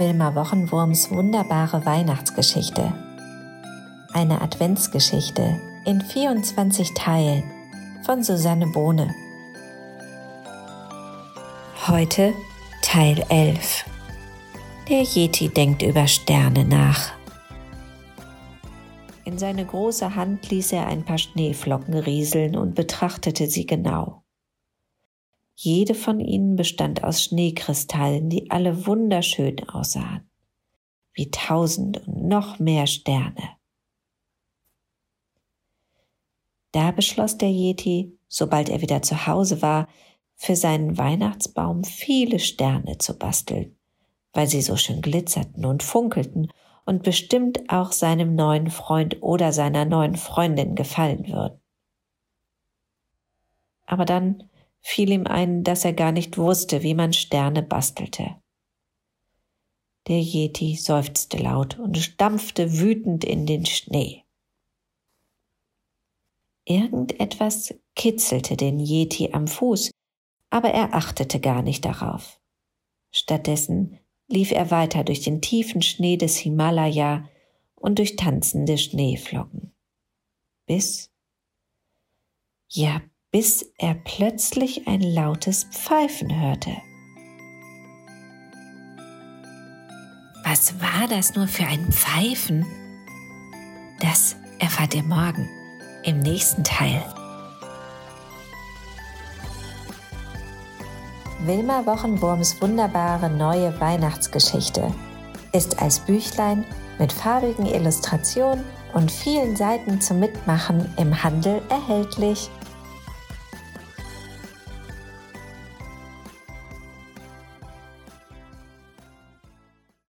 Wilma Wochenwurms wunderbare Weihnachtsgeschichte. Eine Adventsgeschichte in 24 Teilen von Susanne Bohne. Heute Teil 11. Der Yeti denkt über Sterne nach. In seine große Hand ließ er ein paar Schneeflocken rieseln und betrachtete sie genau. Jede von ihnen bestand aus Schneekristallen, die alle wunderschön aussahen, wie tausend und noch mehr Sterne. Da beschloss der Yeti, sobald er wieder zu Hause war, für seinen Weihnachtsbaum viele Sterne zu basteln, weil sie so schön glitzerten und funkelten und bestimmt auch seinem neuen Freund oder seiner neuen Freundin gefallen würden. Aber dann fiel ihm ein, dass er gar nicht wusste, wie man Sterne bastelte. Der Yeti seufzte laut und stampfte wütend in den Schnee. Irgendetwas kitzelte den Yeti am Fuß, aber er achtete gar nicht darauf. Stattdessen lief er weiter durch den tiefen Schnee des Himalaya und durch tanzende Schneeflocken. Bis, ja, bis er plötzlich ein lautes Pfeifen hörte. Was war das nur für ein Pfeifen? Das erfahrt ihr morgen im nächsten Teil. Wilma Wochenwurms wunderbare neue Weihnachtsgeschichte ist als Büchlein mit farbigen Illustrationen und vielen Seiten zum Mitmachen im Handel erhältlich.